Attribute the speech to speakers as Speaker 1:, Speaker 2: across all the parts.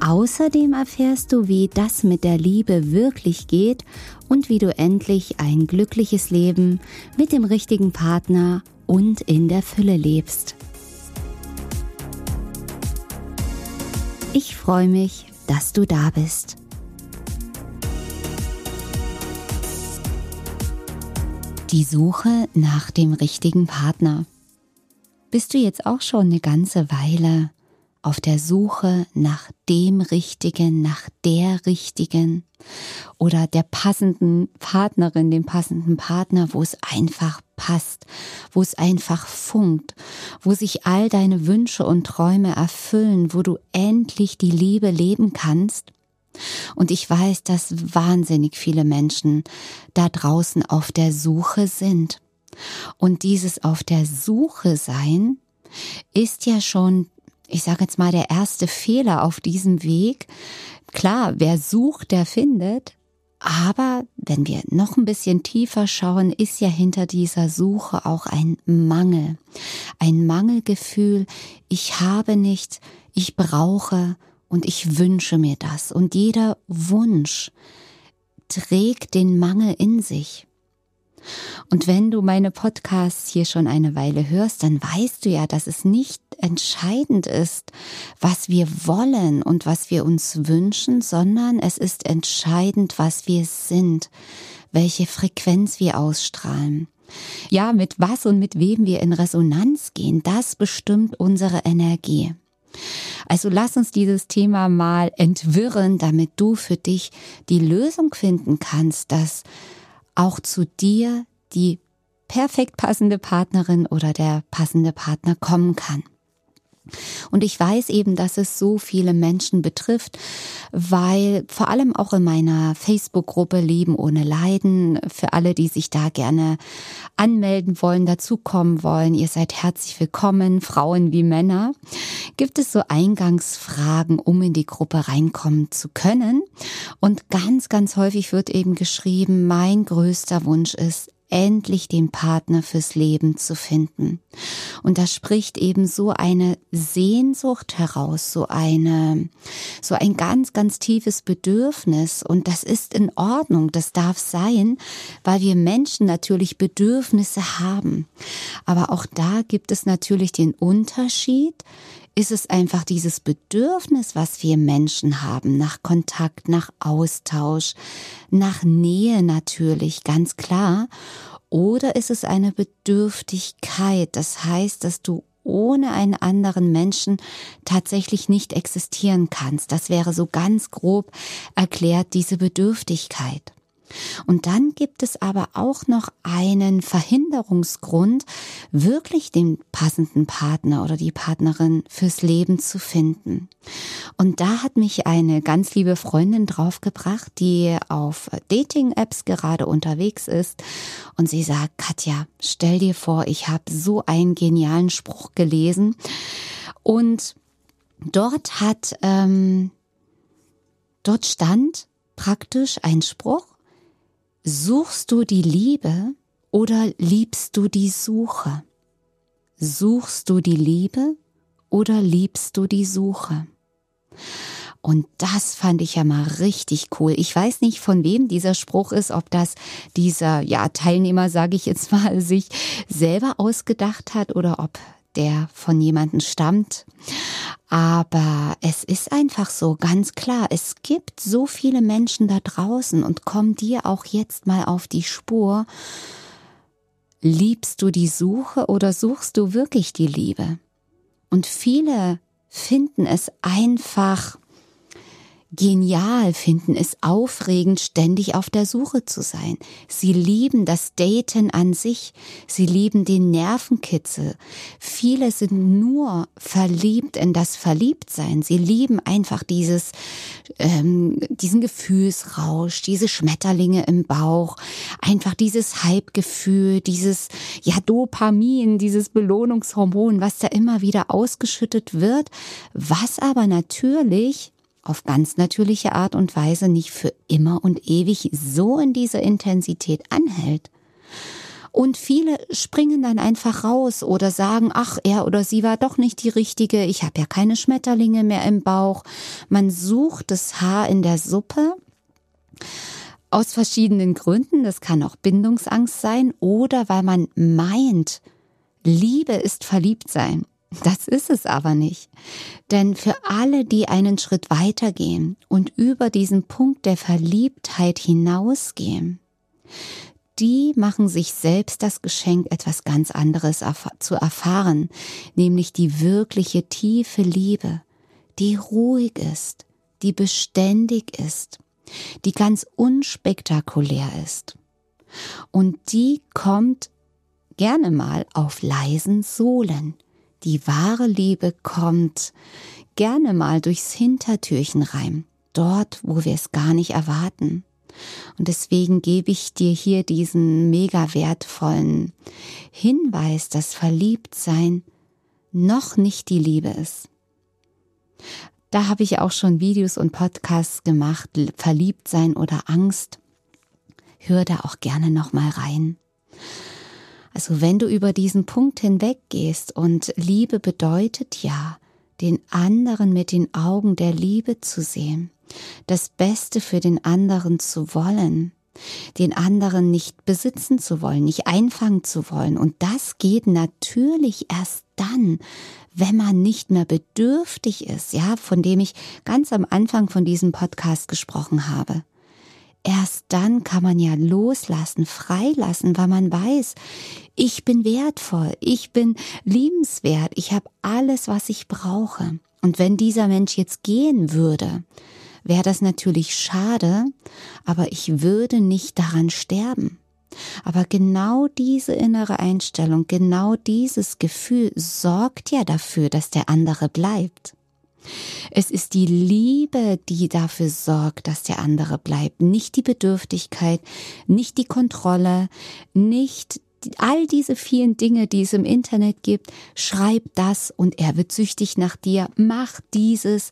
Speaker 1: Außerdem erfährst du, wie das mit der Liebe wirklich geht und wie du endlich ein glückliches Leben mit dem richtigen Partner und in der Fülle lebst. Ich freue mich, dass du da bist. Die Suche nach dem richtigen Partner. Bist du jetzt auch schon eine ganze Weile auf der Suche nach dem Richtigen, nach der Richtigen oder der passenden Partnerin, dem passenden Partner, wo es einfach passt, wo es einfach funkt, wo sich all deine Wünsche und Träume erfüllen, wo du endlich die Liebe leben kannst? Und ich weiß, dass wahnsinnig viele Menschen da draußen auf der Suche sind. Und dieses auf der Suche sein ist ja schon, ich sage jetzt mal, der erste Fehler auf diesem Weg. Klar, wer sucht, der findet. Aber wenn wir noch ein bisschen tiefer schauen, ist ja hinter dieser Suche auch ein Mangel. Ein Mangelgefühl, ich habe nicht, ich brauche, und ich wünsche mir das. Und jeder Wunsch trägt den Mangel in sich. Und wenn du meine Podcasts hier schon eine Weile hörst, dann weißt du ja, dass es nicht entscheidend ist, was wir wollen und was wir uns wünschen, sondern es ist entscheidend, was wir sind, welche Frequenz wir ausstrahlen. Ja, mit was und mit wem wir in Resonanz gehen, das bestimmt unsere Energie. Also lass uns dieses Thema mal entwirren, damit du für dich die Lösung finden kannst, dass auch zu dir die perfekt passende Partnerin oder der passende Partner kommen kann. Und ich weiß eben, dass es so viele Menschen betrifft, weil vor allem auch in meiner Facebook-Gruppe Leben ohne Leiden, für alle, die sich da gerne anmelden wollen, dazukommen wollen, ihr seid herzlich willkommen, Frauen wie Männer, gibt es so Eingangsfragen, um in die Gruppe reinkommen zu können. Und ganz, ganz häufig wird eben geschrieben, mein größter Wunsch ist, endlich den Partner fürs Leben zu finden. Und da spricht eben so eine Sehnsucht heraus, so eine, so ein ganz, ganz tiefes Bedürfnis. Und das ist in Ordnung, das darf sein, weil wir Menschen natürlich Bedürfnisse haben. Aber auch da gibt es natürlich den Unterschied, ist es einfach dieses Bedürfnis, was wir Menschen haben, nach Kontakt, nach Austausch, nach Nähe natürlich, ganz klar. Oder ist es eine Bedürftigkeit, das heißt, dass du ohne einen anderen Menschen tatsächlich nicht existieren kannst. Das wäre so ganz grob erklärt diese Bedürftigkeit. Und dann gibt es aber auch noch einen Verhinderungsgrund, wirklich den passenden Partner oder die Partnerin fürs Leben zu finden. Und da hat mich eine ganz liebe Freundin draufgebracht, die auf Dating-Apps gerade unterwegs ist. Und sie sagt, Katja, stell dir vor, ich habe so einen genialen Spruch gelesen. Und dort hat, ähm, dort stand praktisch ein Spruch, Suchst du die Liebe oder liebst du die Suche? Suchst du die Liebe oder liebst du die Suche? Und das fand ich ja mal richtig cool. Ich weiß nicht, von wem dieser Spruch ist, ob das dieser ja, Teilnehmer, sage ich jetzt mal, sich selber ausgedacht hat oder ob der von jemandem stammt. Aber es ist einfach so, ganz klar, es gibt so viele Menschen da draußen und komm dir auch jetzt mal auf die Spur. Liebst du die Suche oder suchst du wirklich die Liebe? Und viele finden es einfach, genial, finden es aufregend, ständig auf der Suche zu sein. Sie lieben das Daten an sich. Sie lieben den Nervenkitzel. Viele sind nur verliebt in das Verliebtsein. Sie lieben einfach dieses, ähm, diesen Gefühlsrausch, diese Schmetterlinge im Bauch, einfach dieses Hypegefühl, dieses, ja, Dopamin, dieses Belohnungshormon, was da immer wieder ausgeschüttet wird, was aber natürlich auf ganz natürliche Art und Weise nicht für immer und ewig so in dieser Intensität anhält. Und viele springen dann einfach raus oder sagen, ach, er oder sie war doch nicht die richtige, ich habe ja keine Schmetterlinge mehr im Bauch. Man sucht das Haar in der Suppe aus verschiedenen Gründen. Das kann auch Bindungsangst sein oder weil man meint, Liebe ist verliebt sein. Das ist es aber nicht. Denn für alle, die einen Schritt weitergehen und über diesen Punkt der Verliebtheit hinausgehen, die machen sich selbst das Geschenk, etwas ganz anderes zu erfahren, nämlich die wirkliche tiefe Liebe, die ruhig ist, die beständig ist, die ganz unspektakulär ist. Und die kommt gerne mal auf leisen Sohlen, die wahre Liebe kommt gerne mal durchs Hintertürchen rein, dort, wo wir es gar nicht erwarten. Und deswegen gebe ich dir hier diesen mega wertvollen Hinweis, dass Verliebtsein noch nicht die Liebe ist. Da habe ich auch schon Videos und Podcasts gemacht, Verliebtsein oder Angst. Hör da auch gerne noch mal rein. Also wenn du über diesen Punkt hinweggehst und Liebe bedeutet ja, den anderen mit den Augen der Liebe zu sehen, das Beste für den anderen zu wollen, den anderen nicht besitzen zu wollen, nicht einfangen zu wollen. Und das geht natürlich erst dann, wenn man nicht mehr bedürftig ist, ja, von dem ich ganz am Anfang von diesem Podcast gesprochen habe. Erst dann kann man ja loslassen, freilassen, weil man weiß, ich bin wertvoll, ich bin liebenswert, ich habe alles, was ich brauche. Und wenn dieser Mensch jetzt gehen würde, wäre das natürlich schade, aber ich würde nicht daran sterben. Aber genau diese innere Einstellung, genau dieses Gefühl sorgt ja dafür, dass der andere bleibt. Es ist die Liebe, die dafür sorgt, dass der andere bleibt, nicht die Bedürftigkeit, nicht die Kontrolle, nicht all diese vielen Dinge, die es im Internet gibt. Schreib das und er wird süchtig nach dir. Mach dieses.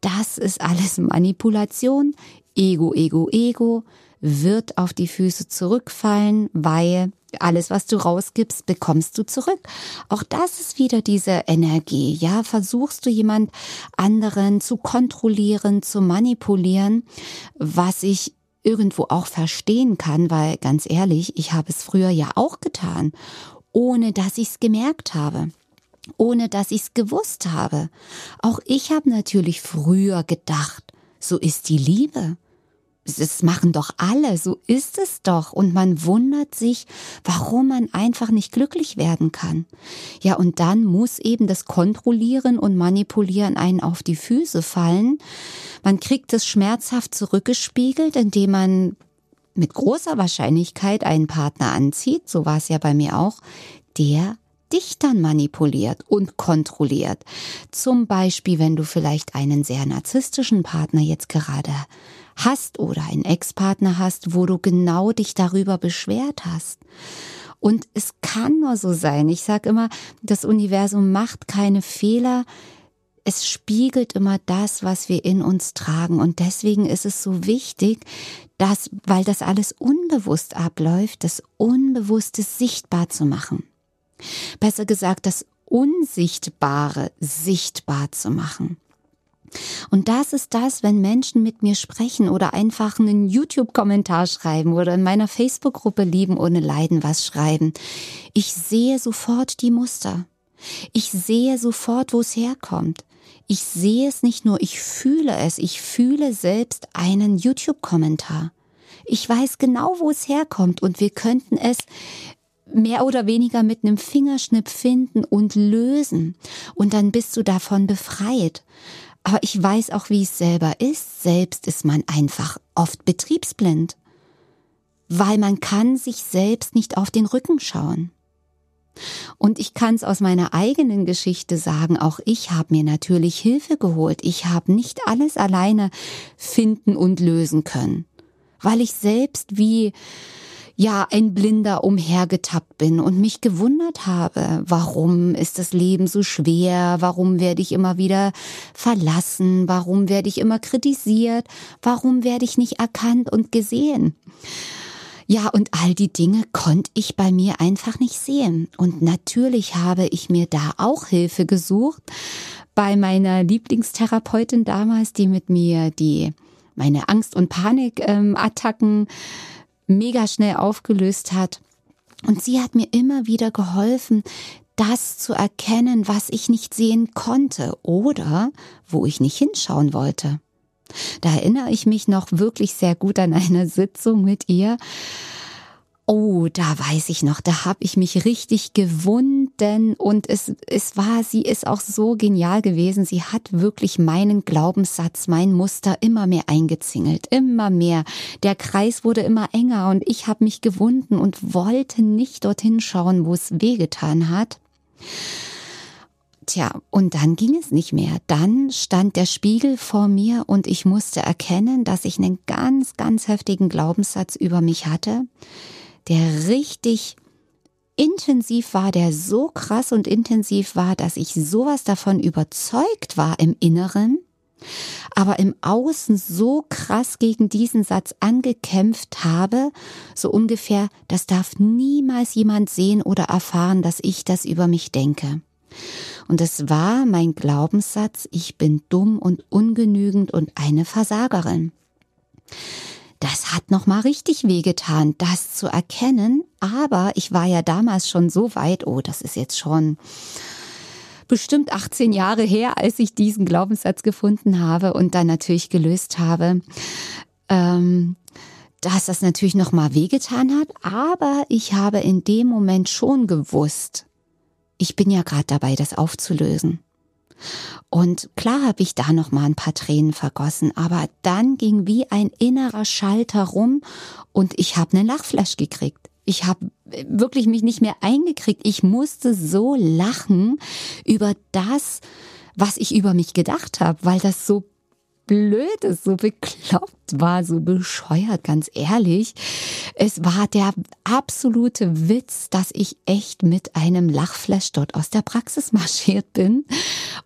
Speaker 1: Das ist alles Manipulation. Ego, Ego, Ego wird auf die Füße zurückfallen, weil alles, was du rausgibst, bekommst du zurück. Auch das ist wieder diese Energie. Ja, versuchst du jemand anderen zu kontrollieren, zu manipulieren, was ich irgendwo auch verstehen kann, weil ganz ehrlich, ich habe es früher ja auch getan, ohne dass ich es gemerkt habe ohne dass ich es gewusst habe. Auch ich habe natürlich früher gedacht, so ist die Liebe das machen doch alle, so ist es doch. Und man wundert sich, warum man einfach nicht glücklich werden kann. Ja, und dann muss eben das Kontrollieren und Manipulieren einen auf die Füße fallen. Man kriegt es schmerzhaft zurückgespiegelt, indem man mit großer Wahrscheinlichkeit einen Partner anzieht, so war es ja bei mir auch, der dich dann manipuliert und kontrolliert. Zum Beispiel, wenn du vielleicht einen sehr narzisstischen Partner jetzt gerade hast oder einen Ex-Partner hast, wo du genau dich darüber beschwert hast. Und es kann nur so sein. Ich sage immer, das Universum macht keine Fehler. Es spiegelt immer das, was wir in uns tragen. Und deswegen ist es so wichtig, dass, weil das alles unbewusst abläuft, das Unbewusste sichtbar zu machen. Besser gesagt, das Unsichtbare sichtbar zu machen. Und das ist das, wenn Menschen mit mir sprechen oder einfach einen YouTube-Kommentar schreiben oder in meiner Facebook-Gruppe Lieben ohne Leiden was schreiben. Ich sehe sofort die Muster. Ich sehe sofort, wo es herkommt. Ich sehe es nicht nur, ich fühle es. Ich fühle selbst einen YouTube-Kommentar. Ich weiß genau, wo es herkommt und wir könnten es mehr oder weniger mit einem Fingerschnipp finden und lösen. Und dann bist du davon befreit. Aber ich weiß auch, wie es selber ist. Selbst ist man einfach oft betriebsblind, weil man kann sich selbst nicht auf den Rücken schauen. Und ich kann es aus meiner eigenen Geschichte sagen, auch ich habe mir natürlich Hilfe geholt. Ich habe nicht alles alleine finden und lösen können, weil ich selbst wie ja ein Blinder umhergetappt bin und mich gewundert habe, warum ist das Leben so schwer, warum werde ich immer wieder verlassen, warum werde ich immer kritisiert, warum werde ich nicht erkannt und gesehen. Ja, und all die Dinge konnte ich bei mir einfach nicht sehen. Und natürlich habe ich mir da auch Hilfe gesucht bei meiner Lieblingstherapeutin damals, die mit mir die meine Angst- und Panikattacken mega schnell aufgelöst hat. Und sie hat mir immer wieder geholfen, das zu erkennen, was ich nicht sehen konnte oder wo ich nicht hinschauen wollte. Da erinnere ich mich noch wirklich sehr gut an eine Sitzung mit ihr. Oh, da weiß ich noch, da habe ich mich richtig gewunden und es, es war, sie ist auch so genial gewesen. Sie hat wirklich meinen Glaubenssatz, mein Muster immer mehr eingezingelt, immer mehr. Der Kreis wurde immer enger und ich habe mich gewunden und wollte nicht dorthin schauen, wo es wehgetan hat. Tja, und dann ging es nicht mehr. Dann stand der Spiegel vor mir und ich musste erkennen, dass ich einen ganz, ganz heftigen Glaubenssatz über mich hatte, der richtig intensiv war, der so krass und intensiv war, dass ich sowas davon überzeugt war im Inneren, aber im Außen so krass gegen diesen Satz angekämpft habe, so ungefähr, das darf niemals jemand sehen oder erfahren, dass ich das über mich denke. Und es war mein Glaubenssatz, ich bin dumm und ungenügend und eine Versagerin. Das hat noch mal richtig wehgetan, das zu erkennen, aber ich war ja damals schon so weit, oh, das ist jetzt schon bestimmt 18 Jahre her, als ich diesen Glaubenssatz gefunden habe und dann natürlich gelöst habe. Ähm, dass das natürlich noch mal wehgetan hat, aber ich habe in dem Moment schon gewusst, ich bin ja gerade dabei, das aufzulösen. Und klar habe ich da noch mal ein paar Tränen vergossen, aber dann ging wie ein innerer Schalter rum und ich habe einen Lachflash gekriegt. Ich habe wirklich mich nicht mehr eingekriegt. Ich musste so lachen über das, was ich über mich gedacht habe, weil das so blöd ist, so bekloppt war, so bescheuert, ganz ehrlich. Es war der absolute Witz, dass ich echt mit einem Lachflash dort aus der Praxis marschiert bin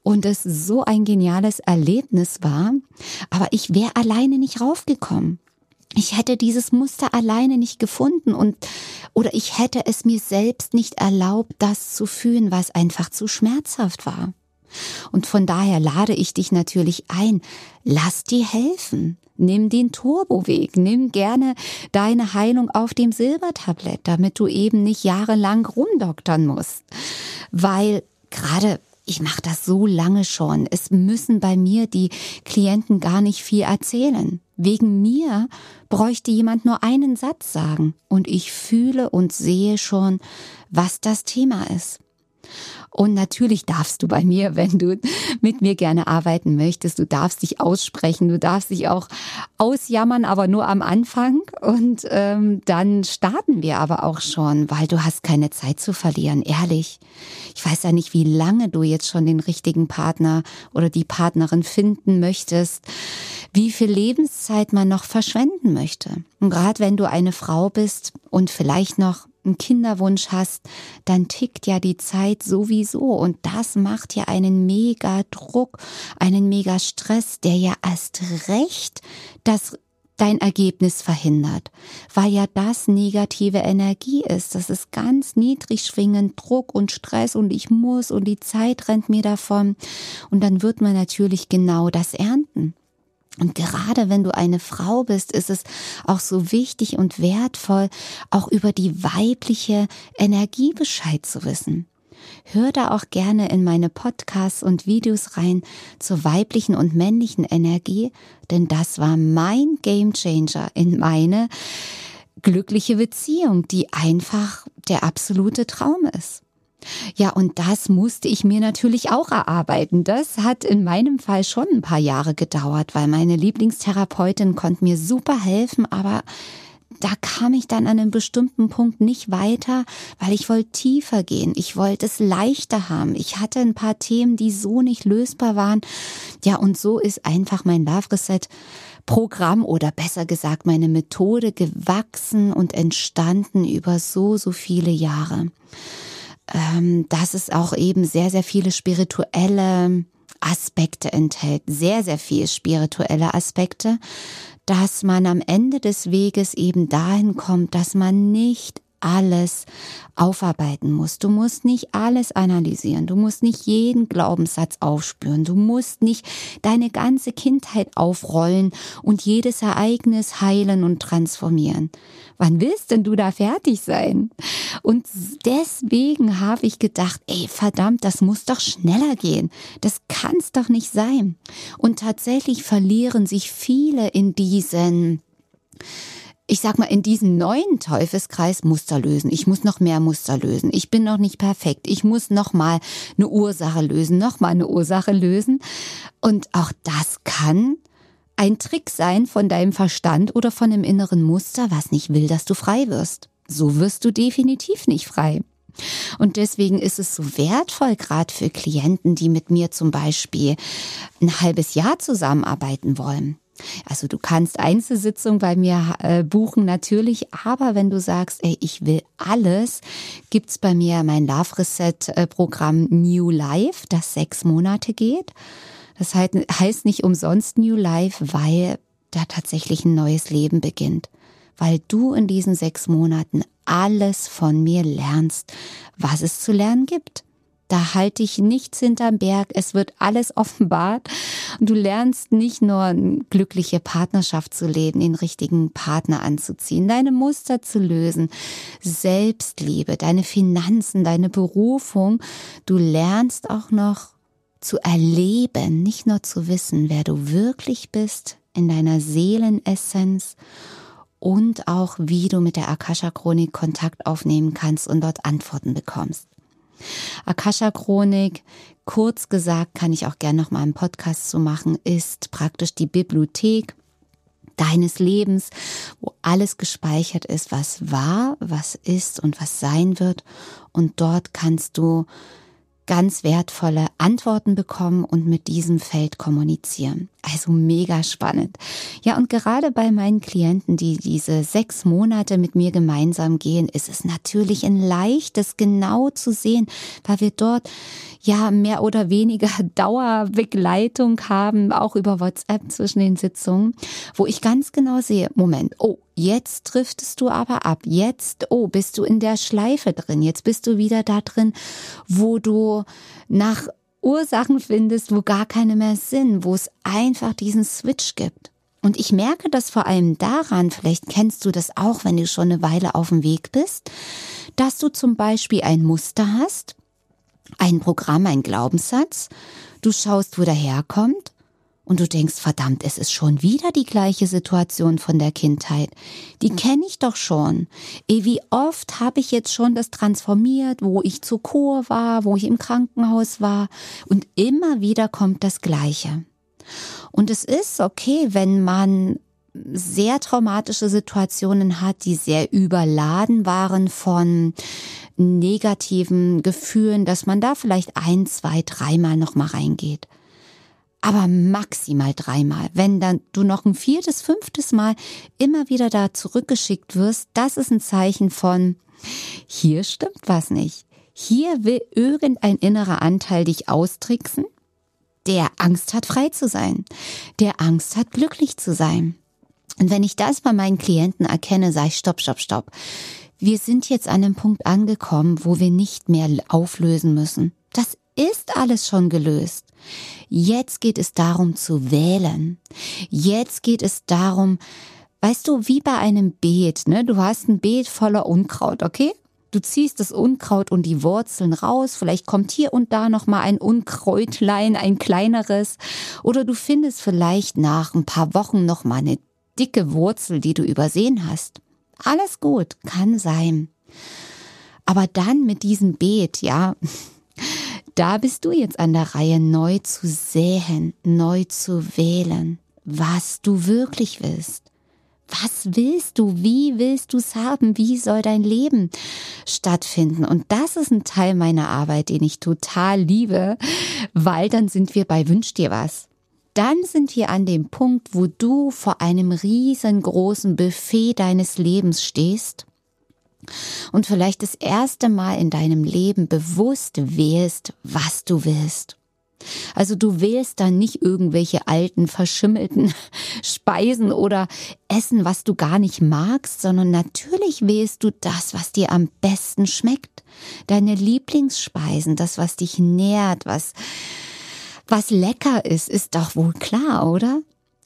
Speaker 1: und es so ein geniales Erlebnis war. Aber ich wäre alleine nicht raufgekommen. Ich hätte dieses Muster alleine nicht gefunden und oder ich hätte es mir selbst nicht erlaubt, das zu fühlen, was einfach zu schmerzhaft war. Und von daher lade ich dich natürlich ein, lass dir helfen. Nimm den Turboweg, nimm gerne deine Heilung auf dem Silbertablett, damit du eben nicht jahrelang rumdoktern musst. Weil gerade ich mache das so lange schon. Es müssen bei mir die Klienten gar nicht viel erzählen. Wegen mir bräuchte jemand nur einen Satz sagen und ich fühle und sehe schon, was das Thema ist. Und natürlich darfst du bei mir, wenn du mit mir gerne arbeiten möchtest, du darfst dich aussprechen, du darfst dich auch ausjammern, aber nur am Anfang. Und ähm, dann starten wir aber auch schon, weil du hast keine Zeit zu verlieren, ehrlich. Ich weiß ja nicht, wie lange du jetzt schon den richtigen Partner oder die Partnerin finden möchtest, wie viel Lebenszeit man noch verschwenden möchte. Und gerade wenn du eine Frau bist und vielleicht noch einen Kinderwunsch hast, dann tickt ja die Zeit sowieso und das macht ja einen mega Druck, einen mega Stress, der ja erst recht das dein Ergebnis verhindert, weil ja das negative Energie ist. Das ist ganz niedrig schwingend Druck und Stress und ich muss und die Zeit rennt mir davon und dann wird man natürlich genau das ernten. Und gerade wenn du eine Frau bist, ist es auch so wichtig und wertvoll, auch über die weibliche Energie Bescheid zu wissen. Hör da auch gerne in meine Podcasts und Videos rein zur weiblichen und männlichen Energie, denn das war mein Gamechanger in meine glückliche Beziehung, die einfach der absolute Traum ist. Ja, und das musste ich mir natürlich auch erarbeiten. Das hat in meinem Fall schon ein paar Jahre gedauert, weil meine Lieblingstherapeutin konnte mir super helfen, aber da kam ich dann an einem bestimmten Punkt nicht weiter, weil ich wollte tiefer gehen. Ich wollte es leichter haben. Ich hatte ein paar Themen, die so nicht lösbar waren. Ja, und so ist einfach mein Love Reset Programm oder besser gesagt meine Methode gewachsen und entstanden über so, so viele Jahre. Ähm, dass es auch eben sehr, sehr viele spirituelle Aspekte enthält. Sehr, sehr viel spirituelle Aspekte dass man am Ende des Weges eben dahin kommt, dass man nicht alles aufarbeiten musst. Du musst nicht alles analysieren. Du musst nicht jeden Glaubenssatz aufspüren. Du musst nicht deine ganze Kindheit aufrollen und jedes Ereignis heilen und transformieren. Wann willst denn du da fertig sein? Und deswegen habe ich gedacht, ey, verdammt, das muss doch schneller gehen. Das kann's doch nicht sein. Und tatsächlich verlieren sich viele in diesen ich sag mal, in diesem neuen Teufelskreis Muster lösen. Ich muss noch mehr Muster lösen. Ich bin noch nicht perfekt. Ich muss noch mal eine Ursache lösen, noch mal eine Ursache lösen. Und auch das kann ein Trick sein von deinem Verstand oder von dem inneren Muster, was nicht will, dass du frei wirst. So wirst du definitiv nicht frei. Und deswegen ist es so wertvoll, gerade für Klienten, die mit mir zum Beispiel ein halbes Jahr zusammenarbeiten wollen. Also du kannst Einzelsitzungen bei mir äh, buchen natürlich, aber wenn du sagst, ey, ich will alles, gibt's bei mir mein Love Reset äh, Programm New Life, das sechs Monate geht. Das heißt nicht umsonst New Life, weil da tatsächlich ein neues Leben beginnt. Weil du in diesen sechs Monaten alles von mir lernst, was es zu lernen gibt. Da halte ich nichts hinterm Berg. Es wird alles offenbart. Und du lernst nicht nur eine glückliche Partnerschaft zu leben, den richtigen Partner anzuziehen, deine Muster zu lösen, Selbstliebe, deine Finanzen, deine Berufung. Du lernst auch noch zu erleben, nicht nur zu wissen, wer du wirklich bist in deiner Seelenessenz und auch wie du mit der Akasha Chronik Kontakt aufnehmen kannst und dort Antworten bekommst. Akasha-Chronik, kurz gesagt, kann ich auch gerne noch mal einen Podcast zu machen, ist praktisch die Bibliothek deines Lebens, wo alles gespeichert ist, was war, was ist und was sein wird. Und dort kannst du ganz wertvolle Antworten bekommen und mit diesem Feld kommunizieren. Also mega spannend. Ja, und gerade bei meinen Klienten, die diese sechs Monate mit mir gemeinsam gehen, ist es natürlich ein leichtes, genau zu sehen, weil wir dort ja mehr oder weniger Dauerbegleitung haben, auch über WhatsApp zwischen den Sitzungen, wo ich ganz genau sehe, Moment, oh, jetzt driftest du aber ab, jetzt, oh, bist du in der Schleife drin, jetzt bist du wieder da drin, wo du nach Ursachen findest, wo gar keine mehr sind, wo es einfach diesen Switch gibt. Und ich merke das vor allem daran, vielleicht kennst du das auch, wenn du schon eine Weile auf dem Weg bist, dass du zum Beispiel ein Muster hast, ein Programm, ein Glaubenssatz, du schaust, wo der herkommt und du denkst, verdammt, es ist schon wieder die gleiche Situation von der Kindheit. Die kenne ich doch schon. Eh, wie oft habe ich jetzt schon das transformiert, wo ich zur Kur war, wo ich im Krankenhaus war. Und immer wieder kommt das Gleiche. Und es ist okay, wenn man sehr traumatische Situationen hat, die sehr überladen waren von negativen Gefühlen, dass man da vielleicht ein, zwei, dreimal noch mal reingeht aber maximal dreimal. Wenn dann du noch ein viertes, fünftes Mal immer wieder da zurückgeschickt wirst, das ist ein Zeichen von, hier stimmt was nicht. Hier will irgendein innerer Anteil dich austricksen, der Angst hat, frei zu sein, der Angst hat, glücklich zu sein. Und wenn ich das bei meinen Klienten erkenne, sage ich, stopp, stopp, stopp. Wir sind jetzt an einem Punkt angekommen, wo wir nicht mehr auflösen müssen. Das ist alles schon gelöst. Jetzt geht es darum zu wählen. Jetzt geht es darum, weißt du, wie bei einem Beet, ne? Du hast ein Beet voller Unkraut, okay? Du ziehst das Unkraut und die Wurzeln raus. Vielleicht kommt hier und da noch mal ein Unkräutlein, ein kleineres. Oder du findest vielleicht nach ein paar Wochen noch mal eine dicke Wurzel, die du übersehen hast. Alles gut, kann sein. Aber dann mit diesem Beet, ja, da bist du jetzt an der Reihe, neu zu säen, neu zu wählen, was du wirklich willst. Was willst du? Wie willst du es haben? Wie soll dein Leben stattfinden? Und das ist ein Teil meiner Arbeit, den ich total liebe, weil dann sind wir bei Wünsch dir was. Dann sind wir an dem Punkt, wo du vor einem riesengroßen Buffet deines Lebens stehst und vielleicht das erste Mal in deinem Leben bewusst wählst, was du willst. Also du wählst dann nicht irgendwelche alten, verschimmelten Speisen oder Essen, was du gar nicht magst, sondern natürlich wählst du das, was dir am besten schmeckt. Deine Lieblingsspeisen, das, was dich nährt, was, was lecker ist, ist doch wohl klar, oder?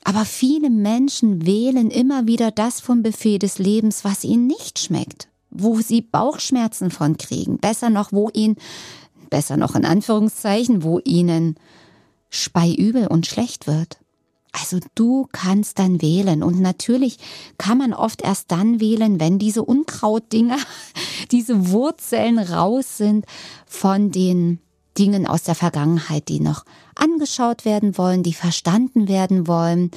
Speaker 1: Aber viele Menschen wählen immer wieder das vom Buffet des Lebens, was ihnen nicht schmeckt, wo sie Bauchschmerzen von kriegen, besser noch, wo ihnen besser noch in Anführungszeichen, wo ihnen speiübel und schlecht wird. Also du kannst dann wählen und natürlich kann man oft erst dann wählen, wenn diese Unkrautdinger, diese Wurzeln raus sind von den Dingen aus der Vergangenheit, die noch angeschaut werden wollen, die verstanden werden wollen.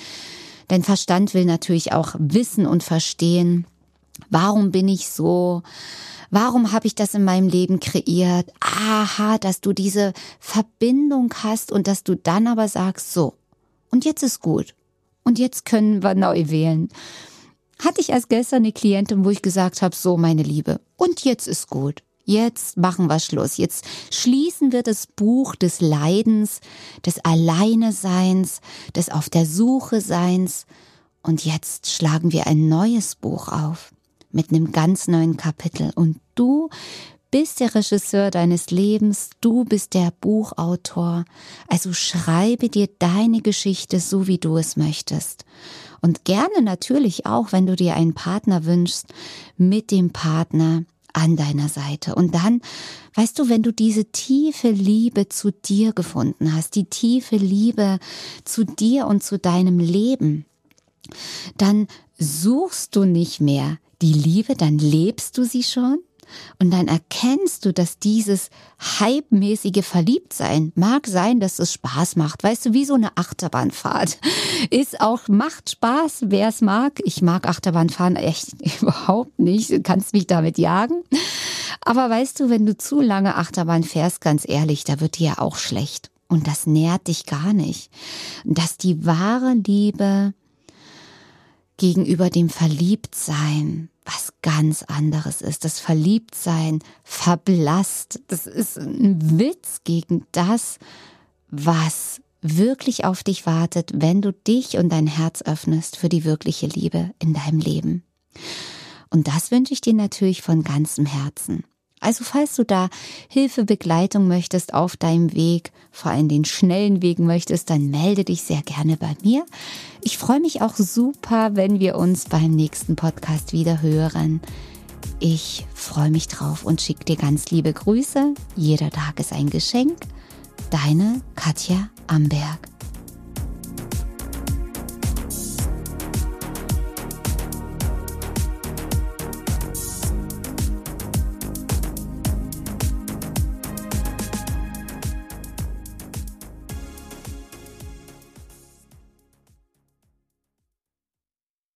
Speaker 1: Denn Verstand will natürlich auch wissen und verstehen, warum bin ich so, Warum habe ich das in meinem Leben kreiert? Aha, dass du diese Verbindung hast und dass du dann aber sagst, so, und jetzt ist gut. Und jetzt können wir neu wählen. Hatte ich erst gestern eine Klientin, wo ich gesagt habe, so meine Liebe, und jetzt ist gut. Jetzt machen wir Schluss. Jetzt schließen wir das Buch des Leidens, des Alleineseins, des Auf der Suche Seins. Und jetzt schlagen wir ein neues Buch auf mit einem ganz neuen Kapitel. Und du bist der Regisseur deines Lebens, du bist der Buchautor. Also schreibe dir deine Geschichte so, wie du es möchtest. Und gerne natürlich auch, wenn du dir einen Partner wünschst, mit dem Partner an deiner Seite. Und dann, weißt du, wenn du diese tiefe Liebe zu dir gefunden hast, die tiefe Liebe zu dir und zu deinem Leben, dann suchst du nicht mehr die Liebe, dann lebst du sie schon und dann erkennst du, dass dieses hypemäßige Verliebtsein mag sein, dass es Spaß macht. Weißt du, wie so eine Achterbahnfahrt ist auch, macht Spaß, wer es mag. Ich mag Achterbahnfahren echt überhaupt nicht. Du kannst mich damit jagen. Aber weißt du, wenn du zu lange Achterbahn fährst, ganz ehrlich, da wird dir ja auch schlecht. Und das nährt dich gar nicht. Dass die wahre Liebe gegenüber dem Verliebtsein was ganz anderes ist. Das Verliebtsein verblasst. Das ist ein Witz gegen das, was wirklich auf dich wartet, wenn du dich und dein Herz öffnest für die wirkliche Liebe in deinem Leben. Und das wünsche ich dir natürlich von ganzem Herzen. Also falls du da Hilfe, Begleitung möchtest auf deinem Weg, vor allem den schnellen Weg möchtest, dann melde dich sehr gerne bei mir. Ich freue mich auch super, wenn wir uns beim nächsten Podcast wieder hören. Ich freue mich drauf und schicke dir ganz liebe Grüße. Jeder Tag ist ein Geschenk. Deine Katja Amberg.